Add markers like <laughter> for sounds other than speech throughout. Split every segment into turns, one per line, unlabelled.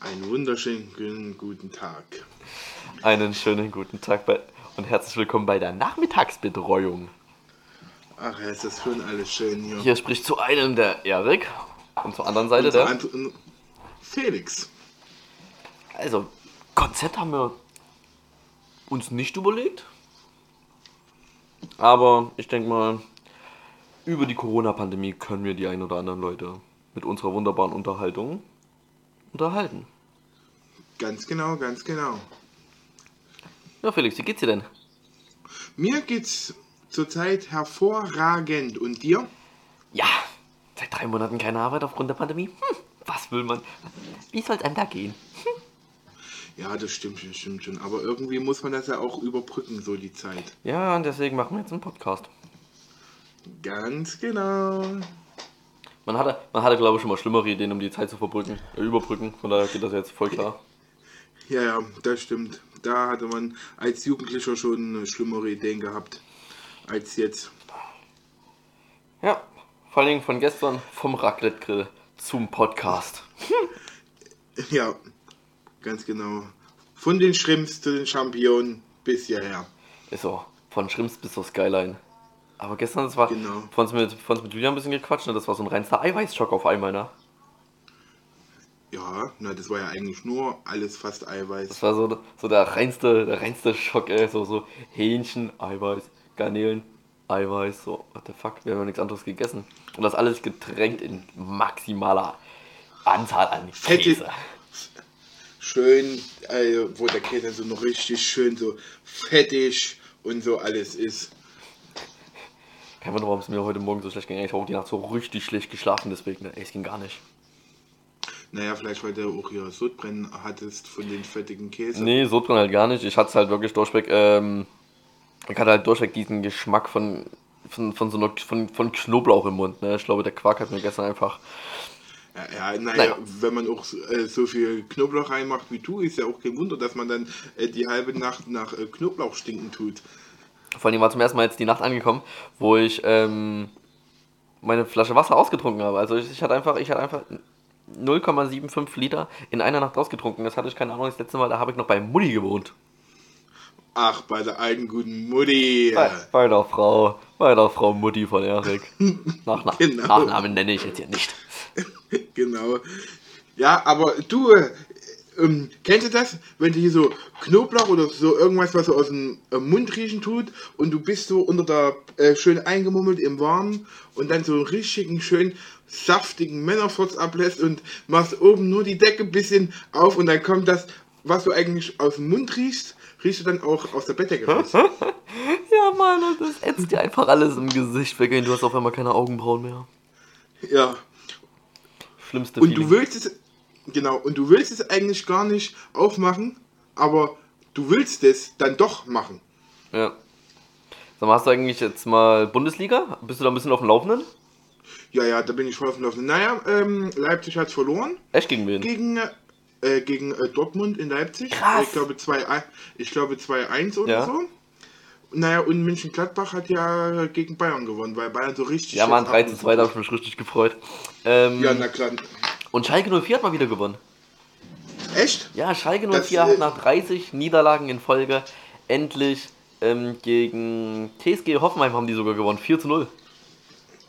Einen wunderschönen guten Tag.
Einen schönen guten Tag bei, und herzlich willkommen bei der Nachmittagsbetreuung.
Ach, ja, ist das schon alles schön hier.
Hier spricht zu einem der Erik und zur anderen Seite der.
anderen- Felix.
Also, Konzept haben wir uns nicht überlegt. Aber ich denke mal, über die Corona-Pandemie können wir die ein oder anderen Leute mit unserer wunderbaren Unterhaltung unterhalten.
Ganz genau, ganz genau.
Ja, Felix, wie geht's dir denn?
Mir geht's zurzeit hervorragend. Und dir?
Ja, seit drei Monaten keine Arbeit aufgrund der Pandemie. Hm, was will man? Wie soll es einem da gehen?
Ja, das stimmt, das stimmt schon. Aber irgendwie muss man das ja auch überbrücken, so die Zeit.
Ja, und deswegen machen wir jetzt einen Podcast.
Ganz genau.
Man hatte, man hatte glaube ich, schon mal schlimmere Ideen, um die Zeit zu verbrücken, äh, überbrücken. Von daher geht das jetzt voll klar. <laughs>
Ja, ja, das stimmt. Da hatte man als Jugendlicher schon schlimmere Ideen gehabt als jetzt.
Ja, vor allen Dingen von gestern vom Raclette-Grill zum Podcast. <laughs>
Ja, ganz genau. Von den Shrimps zu den Championen bis hierher.
Ist so, von Schrimps bis zur Skyline. Aber gestern, das war
Genau.
von uns mit, von uns mit Julia ein bisschen gequatscht, ne? das war so ein reinster Eiweißschock auf einmal, ne?
Ja, na, das war ja eigentlich nur alles fast Eiweiß.
Das war so, so der reinste, der reinste Schock, ey. So, so Hähnchen, Eiweiß, Garnelen, Eiweiß, so, what the fuck, wir haben ja nichts anderes gegessen. Und das alles getränkt in maximaler Anzahl an
Fette-
Käse.
Schön, äh, wo der Käse so noch richtig schön so fettig und so alles ist.
Kein Wunder, warum es mir heute Morgen so schlecht ging. Ich habe die Nacht so richtig schlecht geschlafen, deswegen, ne? ey, es ging gar nicht.
Naja, vielleicht weil du auch hier Sodbrennen hattest von den fettigen Käse.
Nee, so drin halt gar nicht. Ich hatte es halt wirklich durchweg, ähm, ich hatte halt durchweg diesen Geschmack von, von, von so einer, von, von Knoblauch im Mund, ne? Ich glaube, der Quark hat mir gestern einfach,
Ja, ja naja,
Naja.
wenn man auch äh, so viel Knoblauch reinmacht wie du, ist ja auch kein Wunder, dass man dann äh, die halbe Nacht nach äh, Knoblauch stinken tut.
Vor allem war zum ersten Mal jetzt die Nacht angekommen, wo ich, ähm, meine Flasche Wasser ausgetrunken habe. Also ich, ich hatte einfach, ich hatte einfach 0,75 Liter in einer Nacht ausgetrunken. Das hatte ich keine Ahnung, das letzte Mal, da habe ich noch bei Mutti gewohnt.
Ach, bei der alten guten Mutti.
Bei, bei der Frau, bei der Frau Mutti von Erik. <laughs> Nachna
Genau.
Nachnamen nenne ich jetzt hier nicht. <laughs>
Genau. Ja, aber du, ähm, kennst du das, wenn du hier so Knoblauch oder so irgendwas, was so aus dem äh, Mund riechen tut und du bist so unter der, äh, schön eingemummelt im Warmen und dann so einen richtigen, schön saftigen Männerfurz ablässt und machst oben nur die Decke ein bisschen auf und dann kommt das, was du eigentlich aus dem Mund riechst, riechst du dann auch aus der Bettdecke <laughs> raus.
Ja, Mann, das ätzt dir einfach alles im Gesicht weg. Du hast auf einmal keine Augenbrauen mehr.
Ja.
Schlimmste
Und du
Feeling.
willst es, genau, und du willst es eigentlich gar nicht aufmachen, aber du willst es dann doch machen.
Ja. Sag mal, hast du eigentlich jetzt mal Bundesliga? Bist du da ein bisschen auf dem Laufenden?
Ja, ja, da bin ich voll auf dem Laufenden. Naja, ähm, Leipzig hat verloren
Echt gegen wen?
gegen, äh, gegen äh, Dortmund in Leipzig.
Krass.
Ich glaube 2-1 ich glaube 2-1 oder
Ja.
so. Naja, und München-Gladbach hat ja gegen Bayern gewonnen, weil Bayern so richtig...
Ja, Mann,
jetzt
3 zu 2, da hab ich mich richtig gefreut. Ähm,
Ja, na klar.
Und Schalke 04 hat mal wieder gewonnen.
Echt?
Ja, Schalke
Das,
04
äh,
hat nach 30 Niederlagen in Folge endlich ähm, gegen TSG Hoffenheim haben die sogar gewonnen. 4 zu 0.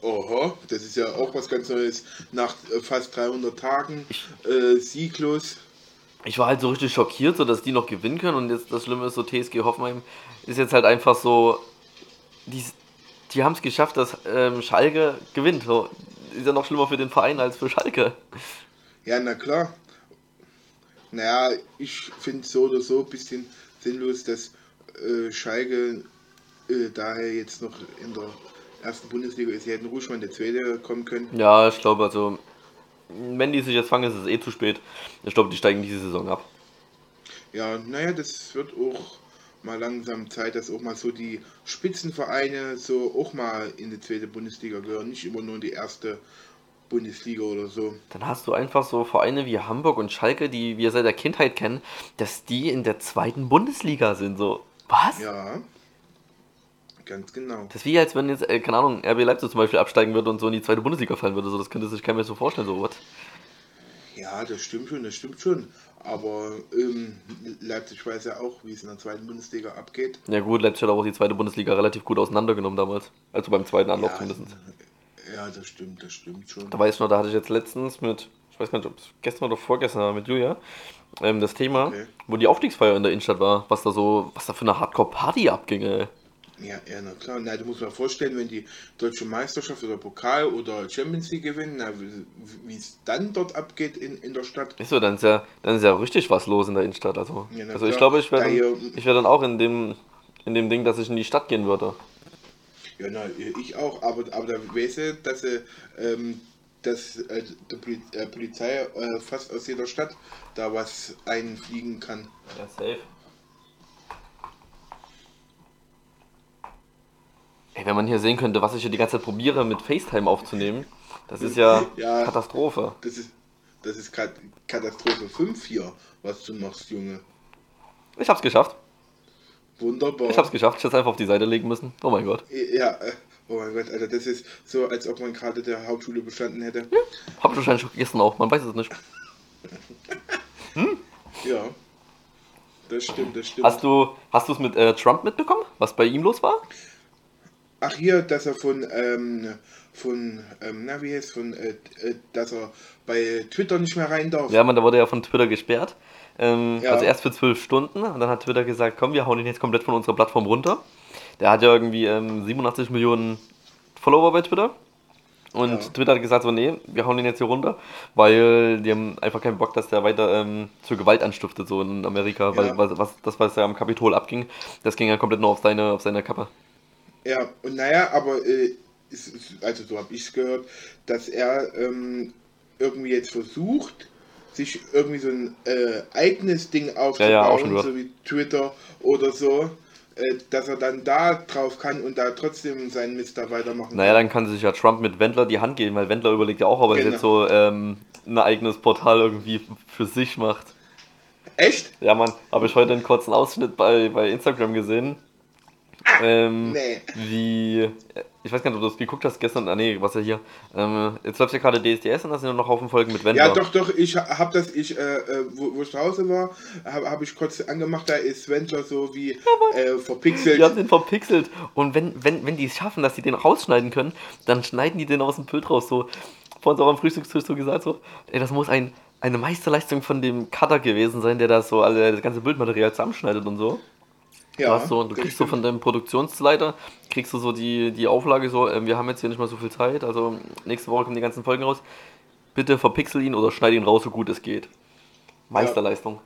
Oho, das ist ja auch was ganz Neues. Nach äh, fast 300 Tagen äh, sieglos.
ich war halt so richtig schockiert, so dass die noch gewinnen können. Und jetzt das Schlimme ist, so TSG Hoffenheim ist jetzt halt einfach so, die, die haben es geschafft, dass ähm, Schalke gewinnt. So, ist ja noch schlimmer für den Verein als für Schalke.
Ja, na klar. Naja, ich finde so oder so ein bisschen sinnlos, dass äh, Schalke äh, daher jetzt noch in der ersten Bundesliga ist. Sie hätten ruhig mal in der zweite kommen können.
Ja, ich glaube, also, wenn die sich jetzt fangen, ist es eh zu spät. Ich glaube, die steigen diese Saison ab.
Ja, naja, das wird auch mal langsam Zeit, dass auch mal so die Spitzenvereine so auch mal in die zweite Bundesliga gehören. Nicht immer nur in die erste Bundesliga oder so.
Dann hast du einfach so Vereine wie Hamburg und Schalke, die wir seit der Kindheit kennen, dass die in der zweiten Bundesliga sind. So, was?
Ja, ganz genau.
Das ist wie als wenn jetzt, äh, keine Ahnung, RB Leipzig zum Beispiel absteigen würde und so in die zweite Bundesliga fallen würde. So, das könnte sich keiner mehr so vorstellen. So, what?
Ja, das stimmt schon, das stimmt schon. Aber ähm, Leipzig weiß ja auch, wie es in der zweiten Bundesliga abgeht.
Ja gut, Leipzig hat auch die zweite Bundesliga relativ gut auseinandergenommen damals. Also beim zweiten Anlauf
Ja,
zumindest.
ja, das stimmt, das stimmt schon.
Da weiß ich noch, da hatte ich jetzt letztens mit, ich weiß gar nicht, ob es gestern oder vorgestern war, mit Julia, ähm, das Thema,
Okay.
wo die Aufstiegsfeier in der Innenstadt war, was da so, was da für eine Hardcore-Party abging, ey.
Ja, ja, na klar. Na, du musst dir vorstellen, wenn die deutsche Meisterschaft oder Pokal oder Champions League gewinnen, na, wie es dann dort abgeht in, in der Stadt.
Ist so, dann ist ja, dann ist ja richtig was los in der Innenstadt. Also,
Ja,
also ich glaube, ich wäre
Da
dann, ich wär dann auch in dem, in dem Ding, dass ich in die Stadt gehen würde.
Ja, na, ich auch, aber, aber da weiß ich, dass, sie, ähm, dass äh, die Poli äh, Polizei äh, fast aus jeder Stadt da was einfliegen kann.
Ja, safe. Ey, wenn man hier sehen könnte, was ich hier die ganze Zeit probiere, mit FaceTime aufzunehmen, das ist ja,
Ja.
Katastrophe.
Das ist, das ist Kat Katastrophe 5 hier, was du machst, Junge.
Ich hab's geschafft.
Wunderbar.
Ich hab's geschafft. Ich hätte es einfach auf die Seite legen müssen. Oh mein Gott.
Ja, äh, oh mein Gott, Alter, das ist so, als ob man gerade der Hauptschule bestanden hätte.
Hab ich wahrscheinlich schon gegessen auch. Man weiß es nicht. <laughs>
Ja. Das stimmt, das stimmt.
Hast du hast du es mit äh, Trump mitbekommen, was bei ihm los war?
Ach hier, dass er von, ähm, von, ähm, na wie heißt von, äh, äh, dass er bei Twitter nicht mehr rein darf.
Ja, man, da wurde ja von Twitter gesperrt. Ähm,
Ja.
Also erst für zwölf Stunden und dann hat Twitter gesagt, komm, wir hauen ihn jetzt komplett von unserer Plattform runter. Der hat ja irgendwie ähm, 87 Millionen Follower bei Twitter. Und
Ja.
Twitter hat gesagt, so, nee, wir hauen den jetzt hier runter, weil die haben einfach keinen Bock, dass der weiter ähm, zur Gewalt anstiftet, so in Amerika. Weil
Ja.
was, was, das, was ja am Kapitol abging, das ging ja komplett nur auf seine, auf seine Kappe.
Ja, und naja, aber äh, es, es- also so habe ich es gehört, dass er ähm, irgendwie jetzt versucht, sich irgendwie so ein äh, eigenes Ding aufzubauen,
ja, gehört.
so wie Twitter oder so, äh, dass er dann da drauf kann und da trotzdem seinen Mist da weitermachen
Naja,
kann.
dann kann sich ja Trump mit Wendler die Hand geben, weil Wendler überlegt ja auch, ob er
Genau.
jetzt so ähm, ein eigenes Portal irgendwie für sich macht.
Echt?
Ja, Mann, habe ich heute einen kurzen Ausschnitt bei, bei Instagram gesehen. Ähm, <laughs>
Nee.
Wie, ich weiß gar nicht, ob du das geguckt hast gestern, ah nee, was ja hier. Ähm, jetzt läuft ja gerade DSDS und da sind ja noch Haufen Folgen mit Wendler.
Ja, doch, doch, ich habe das, ich, äh, äh, wo, wo ich zu Hause war, habe hab ich kurz angemacht, da ist Wendler so wie äh, verpixelt.
Die haben den verpixelt. Und wenn, wenn, wenn die es schaffen, dass sie den rausschneiden können, dann schneiden die den aus dem Bild raus. So, vor uns auch am Frühstückstisch so gesagt, so, ey, das muss ein, eine Meisterleistung von dem Cutter gewesen sein, der das so alle, das ganze Bildmaterial zusammenschneidet und so. Du, hast so, du kriegst so von deinem Produktionsleiter, kriegst du so die, die Auflage so, ähm, wir haben jetzt hier nicht mehr so viel Zeit, also nächste Woche kommen die ganzen Folgen raus. Bitte verpixel ihn oder schneid ihn raus, so gut es geht. Meisterleistung.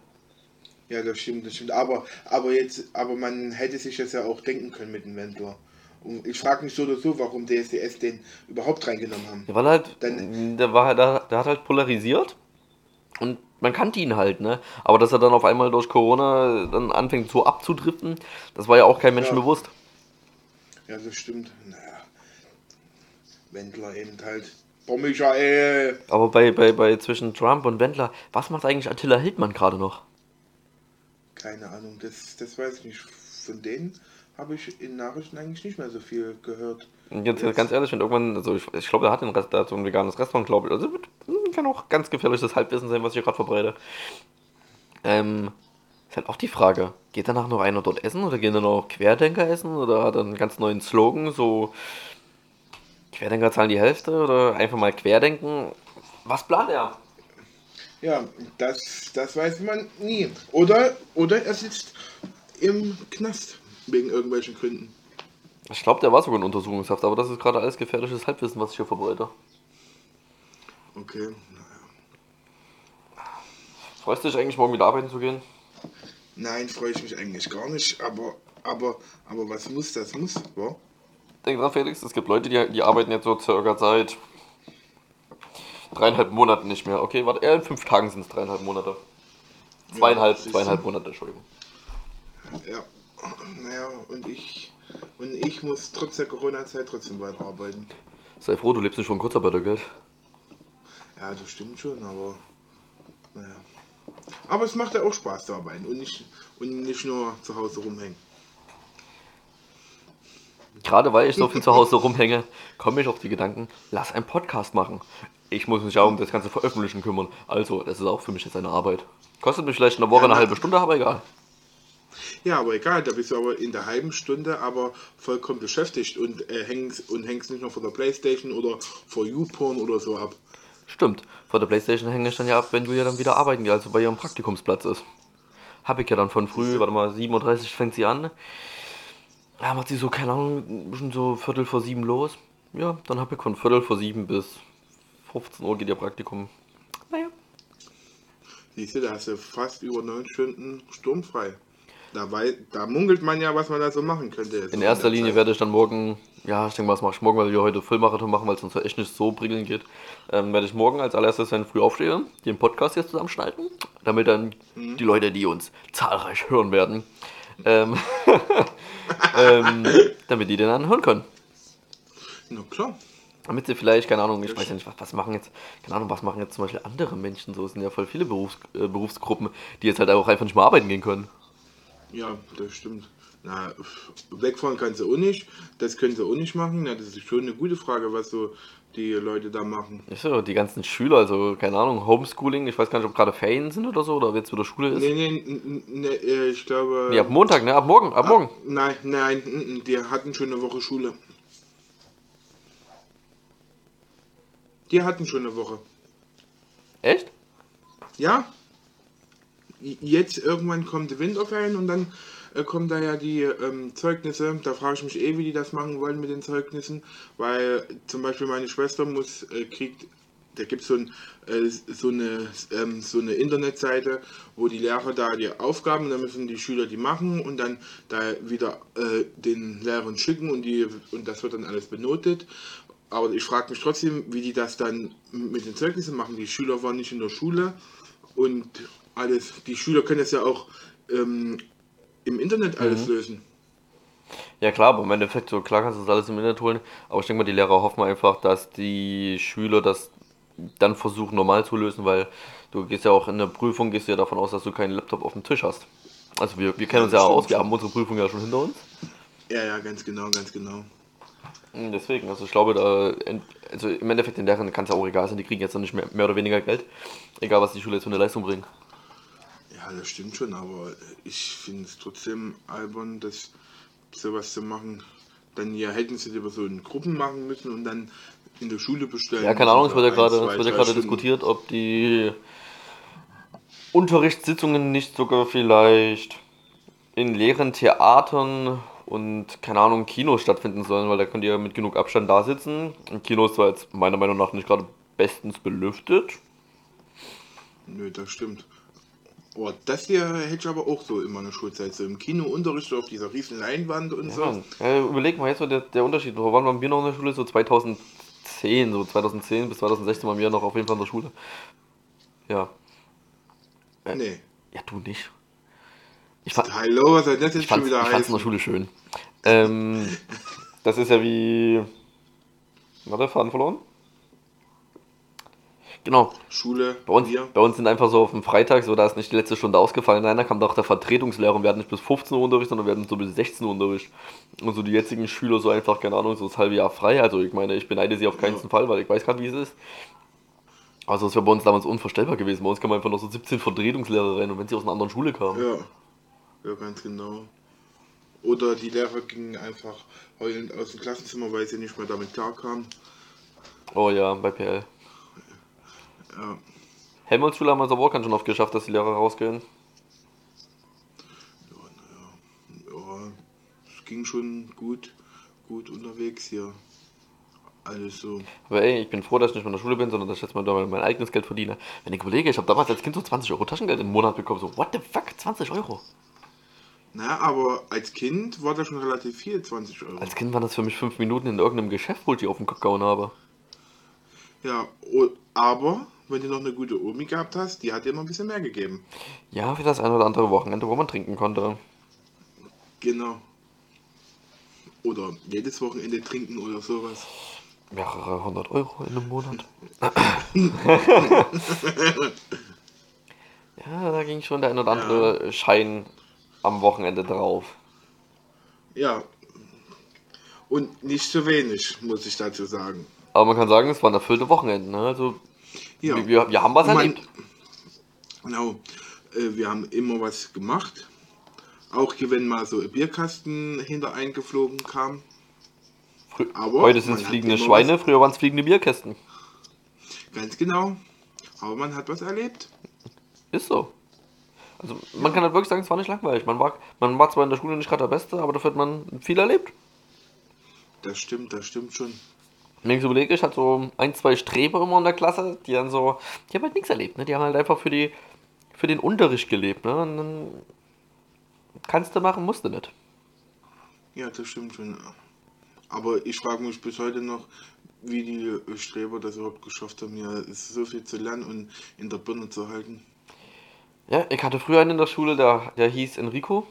Ja, das stimmt, das stimmt. Aber, aber jetzt, aber man hätte sich das ja auch denken können mit dem Wendler. Und ich frage mich so oder so, warum DSDS den überhaupt reingenommen haben.
Ja, weil halt,
Dann-
der war halt, der, der hat halt polarisiert und man kannte ihn halt, ne? Aber dass er dann auf einmal durch Corona dann anfängt so abzudriften, das war ja auch kein Menschen
Ja.
bewusst.
Ja, das stimmt. Naja. Wendler eben halt. Boah, Michael.
Aber bei, bei, bei zwischen Trump und Wendler, was macht eigentlich Attila Hildmann gerade noch?
Keine Ahnung, das, das weiß ich nicht. Von denen habe ich in Nachrichten eigentlich nicht mehr so viel gehört.
Jetzt,
Jetzt-
ganz ehrlich, wenn irgendwann, also ich, ich glaube, er hat den Rest, der hat so ein veganes Restaurant, glaube ich. Also wird- kann auch ganz gefährliches Halbwissen sein, was ich gerade verbreite. Ähm, ist halt auch die Frage, geht danach noch einer dort essen oder gehen dann noch Querdenker essen oder hat er einen ganz neuen Slogan, so Querdenker zahlen die Hälfte oder einfach mal Querdenken? Was plant er?
Ja, das, das weiß man nie. Oder, oder er sitzt im Knast wegen irgendwelchen Gründen.
Ich glaube, der war sogar in Untersuchungshaft, aber das ist gerade alles gefährliches Halbwissen, was ich hier verbreite.
Okay, naja.
Freust du dich eigentlich, morgen wieder arbeiten zu gehen?
Nein, freue ich mich eigentlich gar nicht, aber, aber, aber was muss, das muss, wa?
Denk dran, Felix, es gibt Leute, die, die arbeiten jetzt so circa seit dreieinhalb Monaten nicht mehr. Okay, warte, eher in fünf Tagen sind es dreieinhalb Monate. Zweieinhalb,
du.
zweieinhalb Monate, Entschuldigung.
Ja, naja, und ich, und ich muss trotz der Corona-Zeit trotzdem weiterarbeiten.
Sei froh, du lebst nicht von Kurzarbeitergeld.
Ja, das stimmt schon, aber, naja. Aber es macht ja auch Spaß zu arbeiten und nicht, und nicht nur zu Hause rumhängen.
Gerade weil ich so viel zu Hause rumhänge, komme ich auf die Gedanken, lass einen Podcast machen. Ich muss mich auch um das ganze Veröffentlichen kümmern. Also, das ist auch für mich jetzt eine Arbeit. Kostet mich vielleicht in der Woche
Ja,
eine halbe Stunde, aber egal.
Ja, aber egal, da bist du aber in der halben Stunde aber vollkommen beschäftigt und, äh, hängst, und hängst nicht noch vor der Playstation oder vor YouPorn oder so ab.
Stimmt. Vor der Playstation hänge ich dann ja ab, wenn du ja dann wieder arbeiten gehst, also bei ihrem Praktikumsplatz ist. Hab ich ja dann von früh, warte mal, 7.30 Uhr fängt sie an. Ja, macht sie so, keine Ahnung, schon so Viertel vor sieben los. Ja, dann hab ich von Viertel vor sieben bis 15 Uhr geht ihr Praktikum. Naja.
Siehst du, da hast du fast über neun Stunden sturmfrei. Da, wei- da munkelt man ja, was man da so machen könnte.
In erster Linie
Zeit.
werde ich dann morgen, ja, ich denke mal, das mache ich morgen, weil wir heute Vollmarathon machen, weil es uns ja echt nicht so prickeln geht. Ähm, werde ich morgen als allererstes, wenn ich früh aufstehe, den Podcast jetzt zusammenschneiden, damit dann die Leute, die uns zahlreich hören werden, ähm, <laughs> ähm, damit die den dann hören können.
Na klar.
Damit sie vielleicht, keine Ahnung, ich weiß ja nicht, was, was machen jetzt, keine Ahnung, was machen jetzt zum Beispiel andere Menschen so. Es sind ja voll viele Berufs, äh, Berufsgruppen, die jetzt halt auch einfach nicht mehr arbeiten gehen können.
Ja, das stimmt. Na, wegfahren kannst du auch nicht. Das können sie auch nicht machen. Na, das ist schon eine gute Frage, was so die Leute da machen.
Ist ja die ganzen Schüler, also keine Ahnung, Homeschooling, ich weiß gar nicht, ob gerade Ferien sind oder so, oder jetzt wieder Schule ist.
Nee, nee, nee, äh, ich glaube.
Nee, ab Montag, ne? Ab morgen, ab morgen.
Nein, nein, die hatten schon eine Woche Schule. Die hatten schon eine Woche.
Echt?
Ja. Jetzt irgendwann kommt Winterferien und dann äh, kommen da ja die ähm, Zeugnisse. Da frage ich mich eh, wie die das machen wollen mit den Zeugnissen, weil zum Beispiel meine Schwester muss äh, kriegt, da gibt so, ein, äh, so eine ähm, so eine Internetseite, wo die Lehrer da die Aufgaben, da müssen die Schüler die machen und dann da wieder äh, den Lehrern schicken und die und das wird dann alles benotet. Aber ich frage mich trotzdem, wie die das dann mit den Zeugnissen machen. Die Schüler waren nicht in der Schule und alles. Die Schüler können es ja auch ähm, im Internet alles lösen.
Ja klar, aber im Endeffekt, so klar kannst du das alles im Internet holen, aber ich denke mal, die Lehrer hoffen einfach, dass die Schüler das dann versuchen normal zu lösen, weil du gehst ja auch in der Prüfung, gehst du ja davon aus, dass du keinen Laptop auf dem Tisch hast. Also wir, wir kennen uns ja
stimmt,
aus, wir haben unsere Prüfung ja schon hinter uns.
Ja, ja, ganz genau, ganz genau.
Und Deswegen, also ich glaube, da, also im Endeffekt den Lehrern kann es ja auch egal sein, die kriegen jetzt noch nicht mehr, mehr oder weniger Geld, egal was die Schule jetzt für eine Leistung bringt.
Ja, das stimmt schon, aber ich finde es trotzdem albern, das sowas zu machen. Dann ja hätten sie lieber so in Gruppen machen müssen und dann in der Schule bestellen.
Ja, keine Ahnung, es wird ja gerade,
ein, zwei,
wird ja gerade diskutiert, ob die Unterrichtssitzungen nicht sogar vielleicht in leeren Theatern und, keine Ahnung, Kinos stattfinden sollen, weil da könnt ihr mit genug Abstand da sitzen. Im Kino ist zwar jetzt meiner Meinung nach nicht gerade bestens belüftet.
Nö, das stimmt. Oh, das hier hätte ich aber auch so in meiner Schulzeit, so im Kinounterricht auf dieser riesen Leinwand und
Ja,
so.
Äh, überleg mal jetzt so der, der Unterschied. Wo waren wir noch in der Schule? So 2010, so 2010 bis 2016 waren wir noch auf jeden Fall in der Schule. Ja.
Nee.
Ja, du nicht. Ich fand,
Hallo, was soll das jetzt schon wieder
ich fand's in der
heißen?
Schule schön. Ähm, <laughs> das ist ja wie. Warte, Faden verloren? Genau.
Schule,
Bei uns,
wir.
bei uns sind einfach so auf dem Freitag, so da ist nicht die letzte Stunde ausgefallen. Nein, da kam doch der Vertretungslehrer und wir hatten nicht bis 15 Uhr Unterricht, sondern wir hatten so bis 16 Uhr Unterricht. Und so die jetzigen Schüler so einfach, keine Ahnung, so das halbe Jahr frei. Also ich meine, ich beneide sie auf keinen
Ja.
Fall, weil ich weiß gerade, wie es ist. Also das wäre bei uns damals unvorstellbar gewesen. Bei uns kamen einfach noch so 17 Vertretungslehrer rein und wenn sie aus einer anderen Schule kamen.
Ja. Ja, ganz genau. Oder die Lehrer gingen einfach heulend aus dem Klassenzimmer, weil sie nicht mehr damit klarkamen.
Oh ja, bei PL.
Ja.
Helmholtz-Schule haben wir es aber auch ganz schön oft geschafft, dass die Lehrer rausgehen.
Ja, es ging schon gut, gut unterwegs hier. Alles so.
Aber ey, ich bin froh, dass ich nicht mehr in der Schule bin, sondern dass ich jetzt mal mein eigenes Geld verdiene. Wenn ich überlege, ich habe damals als Kind so 20 Euro Taschengeld im Monat bekommen. So, what the fuck, 20 Euro?
Na, aber als Kind war das schon relativ viel, 20 Euro.
Als Kind waren das für mich 5 Minuten in irgendeinem Geschäft, wo ich die auf den Kopf gehauen habe.
Ja, aber wenn du noch eine gute Omi gehabt hast, die hat dir immer ein bisschen mehr gegeben.
Ja, für das ein oder andere Wochenende, wo man trinken konnte.
Genau. Oder jedes Wochenende trinken oder sowas.
Mehrere hundert Euro in einem Monat. <laughs> ja, da ging schon der ein oder andere Schein am Wochenende drauf.
Ja. Und nicht zu wenig, muss ich dazu sagen.
Aber man kann sagen, es waren erfüllte Wochenenden. Ne? Also,
Ja.
wir, wir, haben was
man-
erlebt.
Genau. Äh, wir haben immer was gemacht. Auch hier, wenn mal so ein Bierkasten hinter eingeflogen kam.
Frü-
aber
Heute sind es fliegende Schweine, früher waren es fliegende Bierkästen.
Ganz genau. Aber man hat was erlebt.
Ist so. Also man kann halt wirklich sagen, es war nicht langweilig. Man war, man war zwar in der Schule nicht gerade der Beste, aber dafür hat man viel erlebt.
Das stimmt, das stimmt schon.
Wenn ich so überlege, ich hatte so ein, zwei Streber immer in der Klasse, die dann so, die haben halt nichts erlebt, ne? Die haben halt einfach für die, für den Unterricht gelebt, ne? Und dann kannst du machen, musst du nicht.
Ja, das stimmt schon. Aber ich frage mich bis heute noch, wie die Streber das überhaupt geschafft haben, ja, so viel zu lernen und in der Birne zu halten.
Ja, ich hatte früher einen in der Schule, der, der hieß Enrico.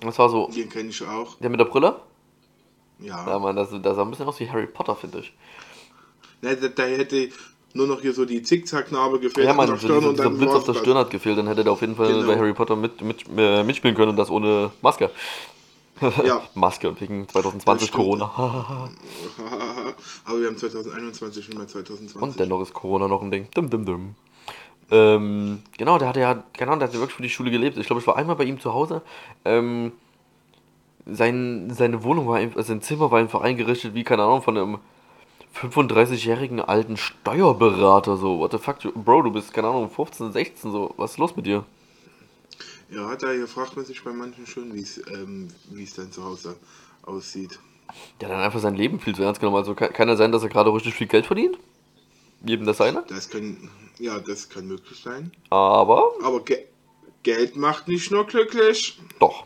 Das war so,
Den kenne ich auch.
der mit der Brille.
Ja.
Ja, man, das, das sah ein bisschen aus wie Harry Potter, finde ich.
Ne, da, da hätte nur noch hier so die Zickzacknarbe gefehlt
Ja,
an
man,
der
so
Stirn
dieser,
und dann
Blitz auf der. Stirn hat gefehlt, dann hätte der auf jeden Fall
Genau.
bei Harry Potter mit, mit, äh, mitspielen können und das ohne Maske.
Ja. <laughs>
Maske wegen 2020
Das stimmt.
Corona. <laughs>
Aber wir haben 2021 schon mal 2020.
und dennoch ist Corona noch ein Ding. Dum, dum, dum. Ähm, genau, der hatte ja, genau, der hat ja wirklich für die Schule gelebt. Ich glaube, ich war einmal bei ihm zu Hause. Ähm, sein, seine Wohnung war, sein Zimmer war einfach eingerichtet wie, keine Ahnung, von einem 35-jährigen alten Steuerberater. So, what the fuck, Bro, du bist, keine Ahnung, 15, 16, so, was ist los mit dir?
Ja, da fragt man sich bei manchen schon, wie es ähm, wie es dann zu Hause aussieht.
Der hat dann einfach sein Leben viel zu ernst genommen. Also kann, kann ja sein, dass er gerade richtig viel Geld verdient. Jedem das seine.
Das kann, ja, das kann möglich sein.
Aber
Aber Ge Geld macht nicht nur glücklich.
doch.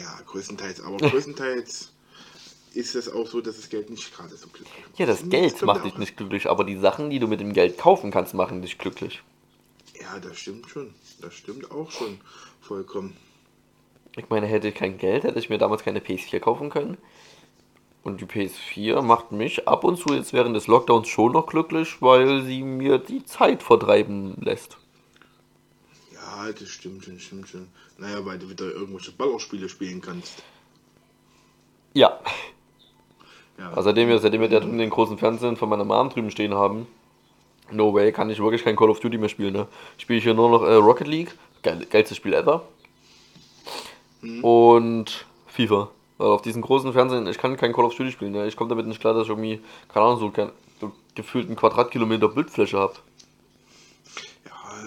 Ja, größtenteils. Aber größtenteils ist es auch so, dass das Geld nicht gerade so glücklich macht.
Ja, das Geld macht dich nicht glücklich, aber die Sachen, die du mit dem Geld kaufen kannst, machen dich glücklich.
Ja, das stimmt schon. Das stimmt auch schon vollkommen.
Ich meine, hätte ich kein Geld, hätte ich mir damals keine PS4 kaufen können. Und die PS4 macht mich ab und zu jetzt während des Lockdowns schon noch glücklich, weil sie mir die Zeit vertreiben lässt.
Das stimmt schon, stimmt schon. Naja, weil du wieder irgendwelche Ballerspiele spielen kannst.
Ja.
Ja,
Also seitdem wir, seitdem wir den großen Fernsehen von meiner Mom drüben stehen haben, no way, kann ich wirklich kein Call of Duty mehr spielen. Ne? Spiele ich hier nur noch äh, Rocket League, geil, geilstes Spiel ever. Und FIFA. Weil auf diesen großen Fernsehen, ich kann kein Call of Duty spielen. Ne? Ich komme damit nicht klar, dass ich irgendwie, keine Ahnung, so, kein, so gefühlt einen Quadratkilometer Bildfläche habe.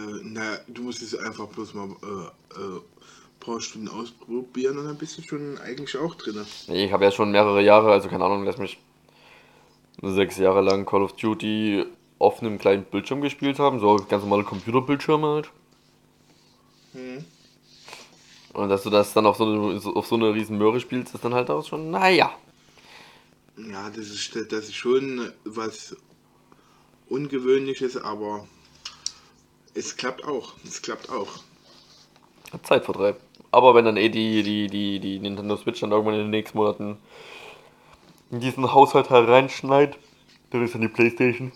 Äh, na, du musst es einfach bloß mal äh, äh, paar Stunden ausprobieren und dann bist du schon eigentlich auch drin.
Nee, ich habe ja schon mehrere Jahre, also keine Ahnung, lass mich sechs Jahre lang Call of Duty auf einem kleinen Bildschirm gespielt haben, so ganz normale Computerbildschirme halt.
Hm.
Und dass du das dann auf so eine, auf so eine riesen Möhre spielst, ist dann halt auch schon, naja.
Ja, das ist, das ist schon was Ungewöhnliches, aber es klappt auch. Es klappt auch.
Zeitvertreib. Aber wenn dann eh die, die, die, die Nintendo Switch dann irgendwann in den nächsten Monaten in diesen Haushalt hereinschneit, dann ist dann die Playstation.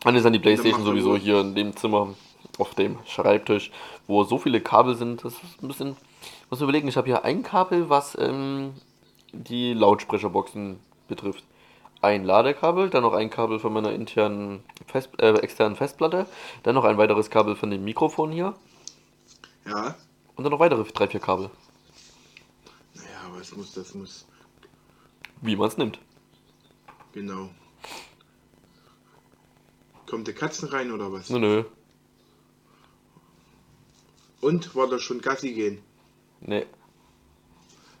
Dann ist dann die Playstation sowieso hier in dem Zimmer auf dem Schreibtisch, wo so viele Kabel sind. Das ist ein bisschen. Muss überlegen, ich habe hier ein Kabel, was ähm, die Lautsprecherboxen betrifft. Ein Ladekabel, dann noch ein Kabel von meiner internen Fest, äh, externen Festplatte, dann noch ein weiteres Kabel von dem Mikrofon hier
Ja,
und dann noch weitere drei, vier Kabel.
naja, aber es muss, das muss,
Wie man es nimmt.
genau. Kommt der Katzen rein oder was?
Nö, nö.
Und war das schon Gassi gehen?
Nee.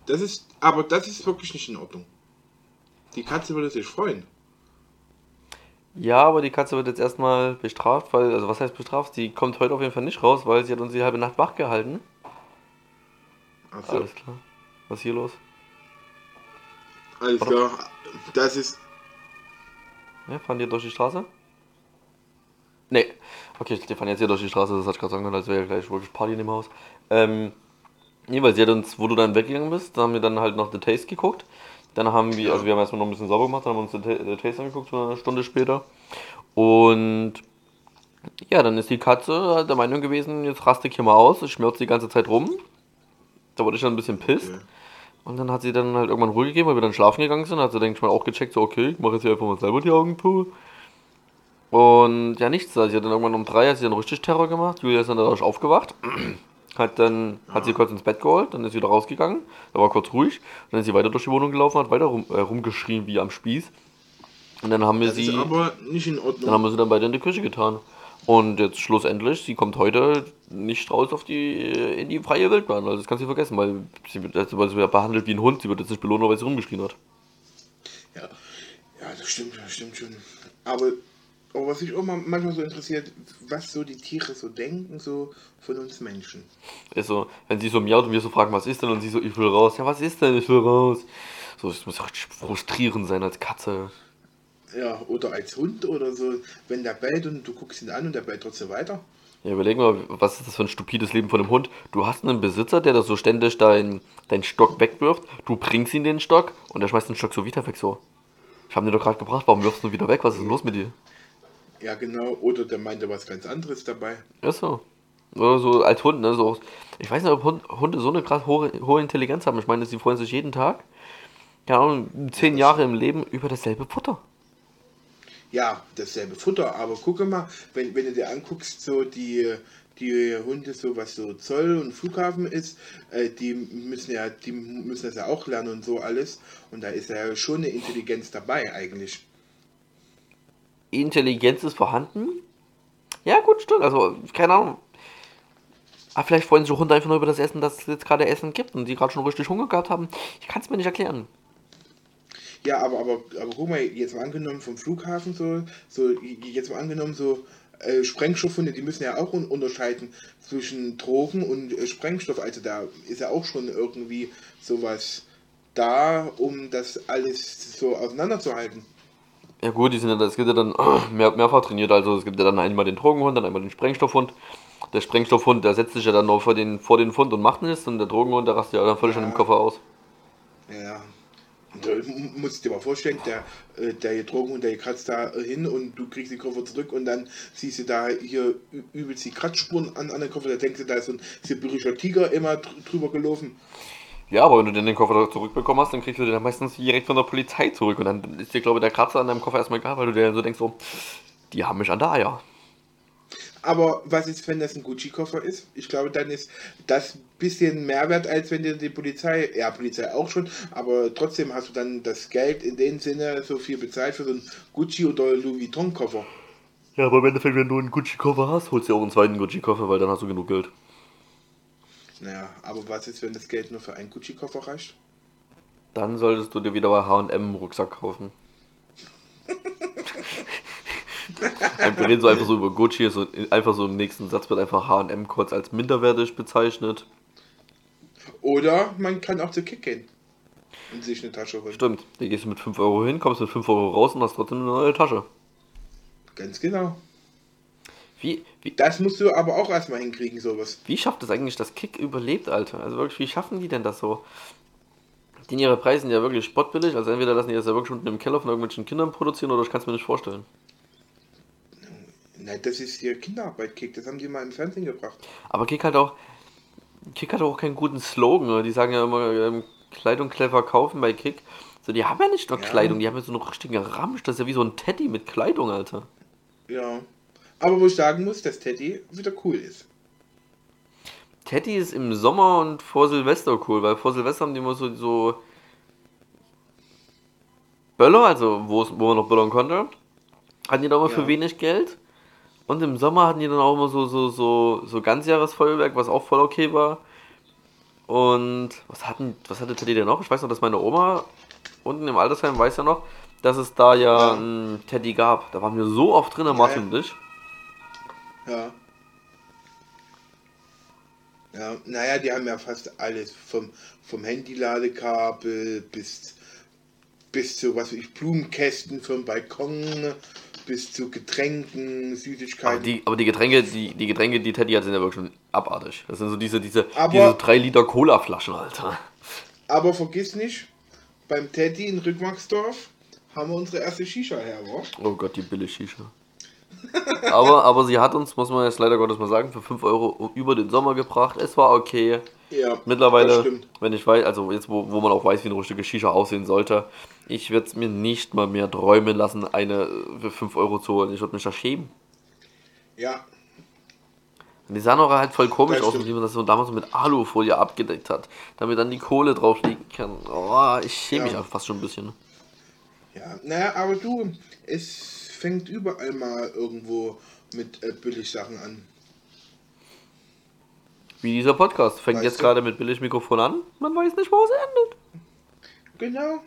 Das ist, aber das ist wirklich nicht in Ordnung. Die Katze würde sich freuen.
Ja, aber die Katze wird jetzt erstmal bestraft, weil, also was heißt bestraft? Sie kommt heute auf jeden Fall nicht raus, weil sie hat uns die halbe Nacht wach gehalten.
Achso,
Alles klar. Was ist hier los?
alles klar. Das ist,
Ja, fahren die durch die Straße? Nee. Okay, die fahren jetzt hier durch die Straße, das hat ich gerade sagen können, als wäre gleich wirklich Party in dem Haus. Ähm, nee, weil sie hat uns, wo du dann weggegangen bist, da haben wir dann halt noch The Taste geguckt. Dann haben wir, also wir haben erstmal noch ein bisschen sauber gemacht, dann haben wir uns The Taste angeguckt, so eine Stunde später. Und ja, dann ist die Katze der Meinung gewesen, jetzt raste ich hier mal aus, ich schmerze die ganze Zeit rum. Da wurde ich dann ein bisschen pisst.
okay.
Und dann hat sie dann halt irgendwann Ruhe gegeben, weil wir dann schlafen gegangen sind. Hat sie, denke ich mal, auch gecheckt, so, okay, ich mache jetzt hier einfach mal selber die Augen zu. Und ja, nichts. Also sie hat dann irgendwann um drei hat sie dann richtig Terror gemacht. Julia ist dann dadurch aufgewacht. Hat dann, hat sie kurz ins Bett geholt, dann ist sie wieder rausgegangen. Da war kurz ruhig. Dann ist sie weiter durch die Wohnung gelaufen, hat weiter rum, äh, rumgeschrien wie am Spieß. Und dann haben wir
Das
sie.
ist aber nicht in Ordnung.
Dann haben wir sie dann beide in die Küche getan. Und jetzt schlussendlich, sie kommt heute nicht raus auf die, in die freie Wildbahn. Also das kannst du vergessen, weil sie wird, also, sie wird behandelt wie ein Hund. Sie wird jetzt nicht belohnt, weil sie rumgeschrien hat.
Ja, ja, das stimmt, das stimmt schon. Aber, aber was mich auch mal manchmal so interessiert, was so die Tiere so denken, so von uns Menschen.
Ist so, wenn sie so miaut und wir so fragen, was ist denn? Und sie so, ich will raus. Ja, was ist denn? Ich will raus. So, das muss richtig frustrierend sein als Katze.
Ja, oder als Hund oder so, wenn der bellt und du guckst ihn an und der bellt trotzdem weiter.
Ja, überleg mal, was ist das für ein stupides Leben von einem Hund? Du hast einen Besitzer, der da so ständig deinen dein Stock wegwirft, du bringst ihn den Stock und er schmeißt den Stock so wieder weg so. Ich hab den doch gerade gebracht, warum wirfst du ihn wieder weg? Was ist denn los mit dir?
Ja, genau. Oder der meinte was ganz anderes dabei.
Ist so. Oder so als Hund, ne? So, ich weiß nicht, ob Hund, Hunde so eine krass hohe, hohe Intelligenz haben. Ich meine, sie freuen sich jeden Tag, keine Ahnung, zehn Jahre im Leben über dasselbe Futter.
Ja, dasselbe Futter, aber gucke mal, wenn, wenn du dir anguckst, so die, die Hunde, so was so Zoll und Flughafen ist, äh, die müssen ja, die müssen das ja auch lernen und so alles. Und da ist ja schon eine Intelligenz dabei eigentlich.
Intelligenz ist vorhanden. Ja, gut, stimmt. Also, keine Ahnung. Aber vielleicht freuen sich Hunde einfach nur über das Essen, das es jetzt gerade Essen gibt und die gerade schon richtig Hunger gehabt haben. Ich kann es mir nicht erklären.
Ja, aber, aber, aber guck mal, jetzt mal angenommen vom Flughafen so, so jetzt mal angenommen so äh, Sprengstoffhunde, die müssen ja auch un unterscheiden zwischen Drogen und äh, Sprengstoff. Also da ist ja auch schon irgendwie sowas da, um das alles so auseinanderzuhalten.
Ja gut, die sind ja, es gibt ja dann <clears throat> mehr, mehrfach trainiert. Also es gibt ja dann einmal den Drogenhund, dann einmal den Sprengstoffhund. Der Sprengstoffhund, der setzt sich ja dann nur vor den, vor den Fund und macht nichts. Und der Drogenhund, der rastet ja dann völlig
Ja.
schon im Koffer aus.
Ja. Und da mu- musst du dir mal vorstellen, der, äh, der Drogenhund, der kratzt da hin und du kriegst den Koffer zurück und dann siehst du da hier übelst die Kratzspuren an, an den Koffer, da denkst du, da ist so ein sibirischer Tiger immer dr drüber gelaufen.
Ja, aber wenn du dann den Koffer zurückbekommen hast, dann kriegst du den dann meistens direkt von der Polizei zurück. Und dann ist dir, glaube ich, der Kratzer an deinem Koffer erstmal egal, weil du dir dann so denkst, so, die haben mich an der Eier.
Aber was ist, wenn das ein Gucci-Koffer ist? Ich glaube, dann ist das ein bisschen mehr wert, als wenn dir die Polizei, ja, Polizei auch schon, aber trotzdem hast du dann das Geld in dem Sinne so viel bezahlt für so einen Gucci- oder Louis Vuitton-Koffer.
Ja, aber im Endeffekt, wenn du einen Gucci-Koffer hast, holst du auch einen zweiten Gucci-Koffer, weil dann hast du genug Geld.
Naja, aber was ist, wenn das Geld nur für einen Gucci-Koffer reicht?
Dann solltest du dir wieder bei H&M einen Rucksack kaufen. <laughs> Wir reden so einfach so über Gucci, so einfach so im nächsten Satz wird einfach H&M kurz als minderwertig bezeichnet.
Oder man kann auch zu Kick gehen und sich eine Tasche holen.
Stimmt, da gehst du mit 5 Euro hin, kommst mit 5 Euro raus und hast trotzdem eine neue Tasche.
Ganz genau.
Wie, wie,
Das musst du aber auch erstmal hinkriegen, sowas.
wie schafft es eigentlich, dass Kick überlebt, Alter? Also wirklich, wie schaffen die denn das so? Denn ihre Preise sind ja wirklich spottbillig, also entweder lassen die das ja wirklich unten im Keller von irgendwelchen Kindern produzieren oder ich kann es mir nicht vorstellen.
Nein, das ist hier Kinderarbeit, Kick. Das haben die mal im Fernsehen gebracht.
Aber Kick hat auch. Kick hat auch keinen guten Slogan. Oder? Die sagen ja immer, ähm, Kleidung clever kaufen bei Kick. So, die haben ja nicht nur
Ja.
Kleidung, die haben ja so einen richtigen Ramsch. Das ist ja wie so ein Teddy mit Kleidung, Alter.
Ja. Aber wo ich sagen muss, dass Teddy wieder cool ist.
Teddy ist im Sommer und vor Silvester cool, weil vor Silvester haben die immer so, so Böller, also wo, wo man noch böllern konnte. Hatten die da immer
Ja.
für wenig Geld. Und im Sommer hatten die dann auch immer so, so, so, so Ganzjahresfeuerwerk, was auch voll okay war. Und was hatten, was hatte Teddy denn noch? Ich weiß noch, dass meine Oma unten im Altersheim weiß ja noch, dass es da ja,
Ja.
einen Teddy gab. Da waren wir so oft drin, Martin und ich.
Ja. Ja, naja, die haben ja fast alles. Vom, vom Handyladekabel bis, bis zu, was weiß ich, Blumenkästen vom Balkon, bis zu Getränken,
Aber
Süßigkeiten.
die, aber die Getränke, die, die Getränke, die Teddy hat, sind ja wirklich schon abartig. Das sind so diese, diese,
Aber-
diese 3 Liter Cola-Flaschen, Alter.
Aber vergiss nicht, beim Teddy in Rückmarksdorf haben wir unsere erste Shisha her, wa?
Oh Gott, die billig Shisha. Aber, aber sie hat uns, muss man jetzt leider Gottes mal sagen, für 5 Euro über den Sommer gebracht. Es war okay.
Ja,
Mittlerweile, wenn ich weiß, also jetzt, wo, wo man auch weiß, wie eine richtige Shisha aussehen sollte, ich würde es mir nicht mal mehr träumen lassen, eine für 5 Euro zu holen. Ich würde mich da schämen.
Ja,
Und die sahen auch halt voll komisch
Das
aus, wie man das so damals so mit Alufolie abgedeckt hat, damit dann die Kohle drauf liegen kann. Oh, ich schäme mich
Ja.
auch fast schon ein bisschen.
ja. Naja, aber du, es fängt überall mal irgendwo mit äh, Billigsachen an.
Wie dieser Podcast. Fängt
Weißt
jetzt
du?
gerade mit Billigmikrofon an. Man weiß nicht, wo es endet.
Genau.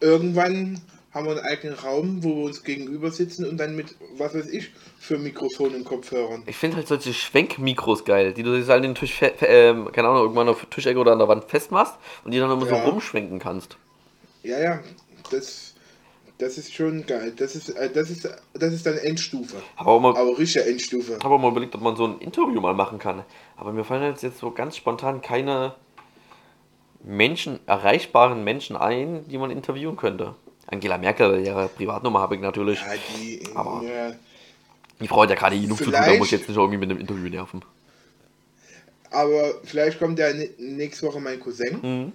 Irgendwann haben wir einen eigenen Raum, wo wir uns gegenüber sitzen und dann mit, was weiß ich, für Mikrofon und Kopfhörern.
Ich finde halt solche Schwenkmikros geil, die du jetzt halt den Tisch, ähm, keine Ahnung, irgendwann auf der Tischecke oder an der Wand festmachst und die dann immer
Ja.
so rumschwenken kannst.
Ja, ja, das, das ist schon geil. Das ist, äh, das ist, das ist dann Endstufe.
Aber auch mal,
Aber richtige Endstufe.
habe auch mal überlegt, ob man so ein Interview mal machen kann. Aber mir fallen jetzt, jetzt so ganz spontan keine Menschen, erreichbaren Menschen ein, die man interviewen könnte. Angela Merkel, ihre Privatnummer habe ich natürlich.
Ja, die,
Aber-
ja,
Die Frau hat ja gerade genug zu tun, da muss ich jetzt nicht irgendwie mit einem Interview nerven.
aber vielleicht kommt ja ne- nächste Woche mein Cousin.
Mhm.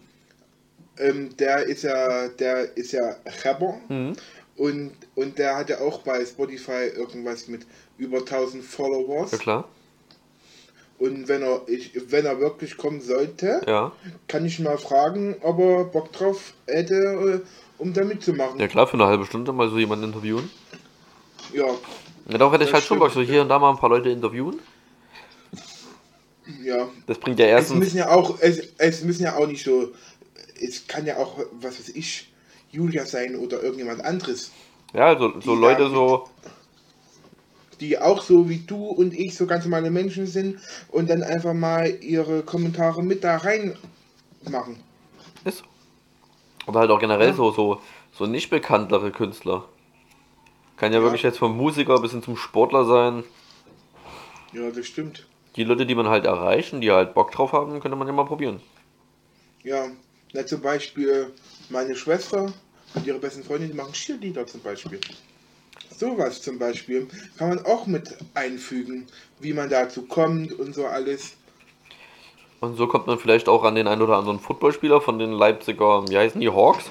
Ähm, der ist ja, der ist ja Rapper.
Mhm.
Und, und der hat ja auch bei Spotify irgendwas mit über 1000 Followers.
Ja klar.
Und wenn er, ich, wenn er wirklich kommen sollte,
Ja.
kann ich mal fragen, ob er Bock drauf hätte, äh, um da mitzumachen.
Ja klar, für eine halbe Stunde mal so jemanden interviewen.
Ja,
Ja, darauf hätte ich halt schon Bock, so
stimmt.
hier und da mal ein paar Leute interviewen.
ja.
Das bringt ja
Es
erstens.
müssen ja auch, es, es müssen ja auch nicht so, es kann ja auch, was weiß ich, Julia sein oder irgendjemand anderes,
Ja, so
Die
Leute
da-
so.
die auch so wie du und ich so ganz normale Menschen sind und dann einfach mal ihre Kommentare mit da rein machen.
Ist. so. Oder halt auch generell
Ja.
so, so, so nicht bekanntere Künstler. Kann ja,
Ja.
wirklich jetzt vom Musiker bis hin zum Sportler sein.
Ja, das stimmt.
Die Leute, die man halt erreichen, die halt Bock drauf haben, könnte man ja mal probieren.
Ja, na, zum Beispiel meine Schwester und ihre besten Freundin, die machen Cheerleader zum Beispiel. Sowas zum Beispiel kann man auch mit einfügen, wie man dazu kommt und so alles.
Und so kommt man vielleicht auch an den einen oder anderen Footballspieler von den Leipziger, wie heißen die, Hawks?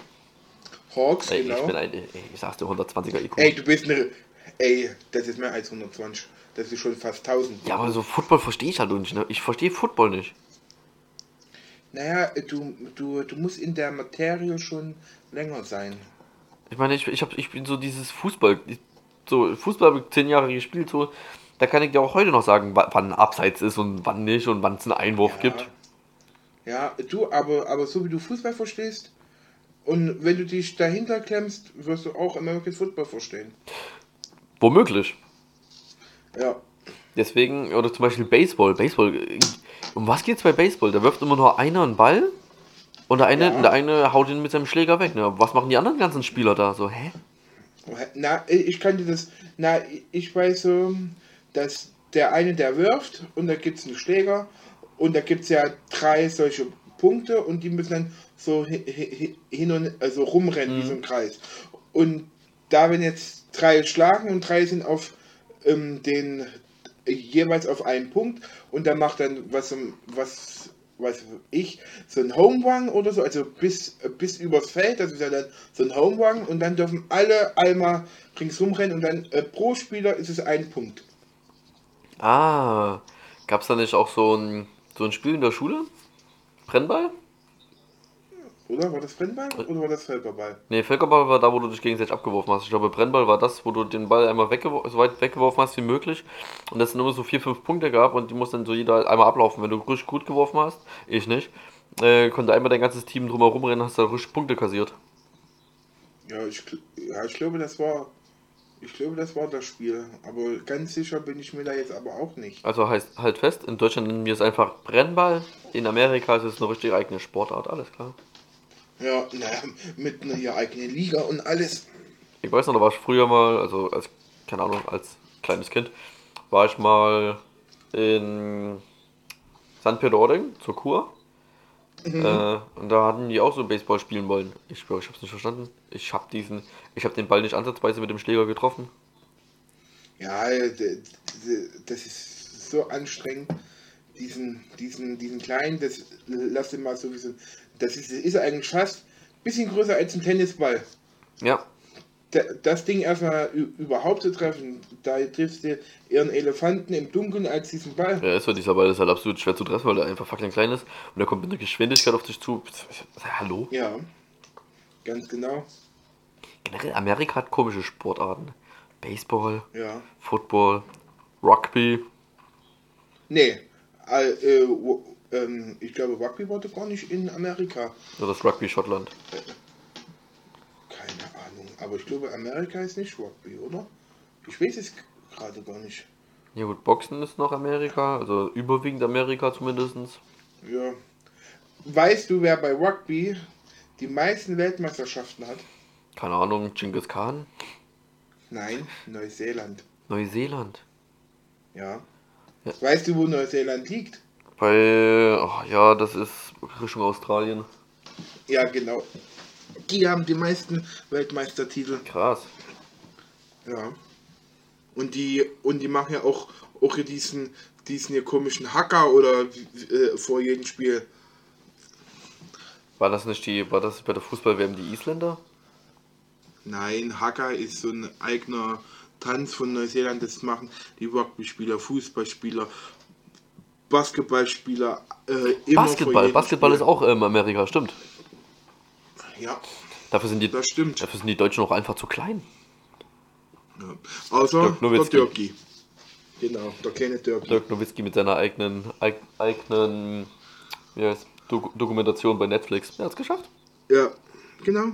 Hawks,
Ey,
genau.
ich bin ein, ey, ich sag's dir, 120er IQ.
Ey, du bist eine. Ey, das ist mehr als 120. Das ist schon fast 1000.
Ja, aber so Football verstehe ich halt nicht. Ne? Ich verstehe Football nicht.
Naja, du, du, du musst in der Materie schon länger sein.
Ich meine, ich, ich, hab, ich bin so dieses Fußball, so Fußball habe ich zehn Jahre gespielt, so, da kann ich dir auch heute noch sagen, wa- wann Abseits ist und wann nicht und wann es einen Einwurf
Ja.
gibt.
Ja, du, aber, aber so wie du Fußball verstehst und wenn du dich dahinter klemmst, wirst du auch American Football verstehen.
Womöglich.
Ja.
Deswegen, oder zum Beispiel Baseball. Baseball, äh, um was geht's bei Baseball? Da wirft immer nur einer einen Ball und der eine,
Ja.
der eine haut ihn mit seinem Schläger weg. Ne? Was machen die anderen ganzen Spieler da? So, hä?
Na, ich kann dir das. Na, ich weiß so, dass der eine, der wirft und da gibt es einen Schläger und da gibt es ja drei solche Punkte und die müssen dann so hi- hi- hin und also rumrennen wie so ein Kreis. Und da wenn jetzt drei schlagen und drei sind auf ähm, den jeweils auf einen Punkt und dann macht dann was was weiß ich, so ein Home Run oder so, also bis, bis übers Feld, das ist ja dann so ein Home Run und dann dürfen alle einmal ringsum rennen und dann äh, pro Spieler ist es ein Punkt.
Ah, gab's da nicht auch so ein, so ein Spiel in der Schule? Brennball?
Oder? War das Brennball oder war das Völkerball?
Nee, Völkerball war da, wo du dich gegenseitig abgeworfen hast. Ich glaube, Brennball war das, wo du den Ball einmal so weit weggeworfen hast wie möglich. Und es nur so vier, fünf Punkte gab und die muss dann so jeder einmal ablaufen. Wenn du richtig gut geworfen hast, ich nicht, äh, konnte einmal dein ganzes Team drumherum rennen, hast da richtig Punkte kassiert.
Ja ich, ja, ich glaube, das war. Ich glaube, das war das Spiel. Aber ganz sicher bin ich mir da jetzt aber auch nicht.
Also heißt halt fest, in Deutschland nennen wir es einfach Brennball, in Amerika ist es eine richtig eigene Sportart, alles klar.
Ja, naja, mit einer hier eigenen Liga und alles.
Ich weiß noch, da war ich früher mal, also als, keine Ahnung, als kleines Kind, war ich mal in St. Peter-Ording zur Kur. Äh, und da hatten die auch so Baseball spielen wollen. Ich schwöre, ich hab's nicht verstanden. Ich hab diesen, ich hab den Ball nicht ansatzweise mit dem Schläger getroffen.
Ja, d- das ist so anstrengend. Diesen, diesen, diesen kleinen, das lass den mal so wie so. Das ist, ist eigentlich fast ein bisschen größer als ein Tennisball.
Ja,
Da- Das Ding erstmal überhaupt zu treffen, da triffst du eher einen Elefanten im Dunkeln als diesen Ball.
ja, ist so, dieser Ball ist halt absolut schwer zu treffen, weil er einfach fucking klein ist und er kommt mit einer Geschwindigkeit auf dich zu. Hallo?
Ja, ganz genau.
Generell, Amerika hat komische Sportarten. Baseball,
Ja.
Football, Rugby.
Nee, äh, ähm, ich glaube, Rugby wurde gar nicht in Amerika.
Das Rugby Schottland.
Keine Ahnung, aber ich glaube, Amerika ist nicht Rugby, oder? Ich weiß es gerade gar nicht.
Ja gut, Boxen ist noch Amerika, also überwiegend Amerika zumindest.
Ja. Weißt du, wer bei Rugby die meisten Weltmeisterschaften hat?
Keine Ahnung, Genghis Khan,
Nein, Neuseeland.
Neuseeland.
Ja.
Ja.
Weißt du, wo Neuseeland liegt?
Bei, oh, ja, das ist Richtung Australien.
Ja, genau. Die haben die meisten Weltmeistertitel.
Krass.
Ja. Und die und die machen ja auch auch diesen diesen hier komischen Hacker oder äh, vor jedem Spiel.
War das nicht die, war das bei der Fußball-WM die Isländer?
Nein, Hacker ist so ein eigener Tanz von Neuseeland. Das machen die Rugby-Spieler, Fußballspieler, Basketballspieler. Äh,
Basketball, Basketball
Spiel.
ist auch ähm, Amerika, stimmt.
Ja,
Dafür sind die,
das stimmt.
dafür sind die Deutschen auch einfach zu klein.
Ja. Außer
Dirk
der
Nowitzki.
Dirki. Genau, der kleine Dirki.
Dirk Nowitzki mit seiner eigenen, eig, eigenen wie heißt, Dok Dokumentation bei Netflix. Er hat's geschafft.
Ja, genau.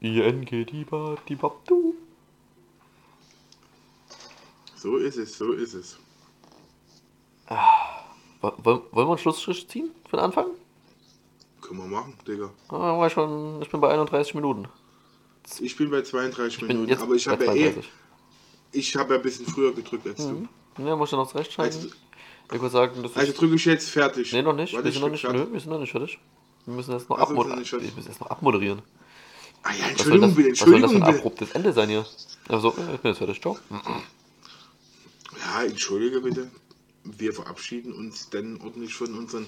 ING, die Bad, die Bab, du.
So ist es, so ist es.
Wo- Wollen wollen wir einen Schlussstrich ziehen für den Anfang?
Können wir machen, Digga.
Ah, war ich, schon, ich bin bei 31 Minuten.
Ich bin bei 32
Ich bin
Minuten,
jetzt
aber ich habe ja eh,
32.
ich habe ja ein bisschen früher gedrückt als du.
Ja, muss ich noch zurechtschalten.
Also-
Ich würde sagen, das ist.
Also drücke ich jetzt fertig.
nee, noch nicht. Wir sind noch nicht,
fertig-
nö, wir sind noch nicht fertig. Wir müssen erst noch,
wir
müssen erst noch abmoderieren.
Ah ja,
Was soll,
Entschuldigung
das,
bitte,
was soll das
Entschuldigung
ein abruptes Ende sein hier? Also, ich bin jetzt fertig. Ciao.
Ja, entschuldige bitte. Wir verabschieden uns dann ordentlich von unseren